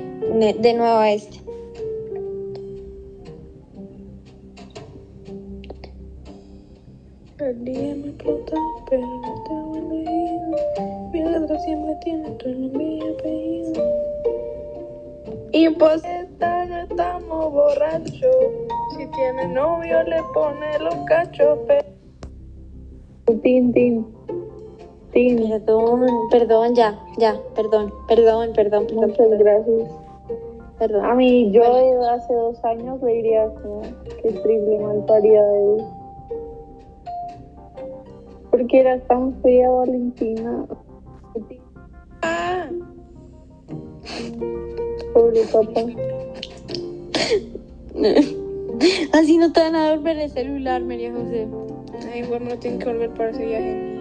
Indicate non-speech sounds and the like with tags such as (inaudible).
De nuevo a este. El día me explota, pero no tengo elegido. Mi letra siempre tiene tu nombre y apellido. Imposible, estamos borrachos. Si tiene novio, le pone los cachos. pero- Tin, tin. Perdón, perdón, ya, ya, perdón, perdón, perdón, perdón, Muchas gracias. perdón. A mí, yo hace dos años le diría como que triple mal parida de Porque era tan fea Valentina. Ah, Pobre papá. (laughs) Así no te van a devolver el celular, María José. ay, bueno, no tienen que volver para ese viaje.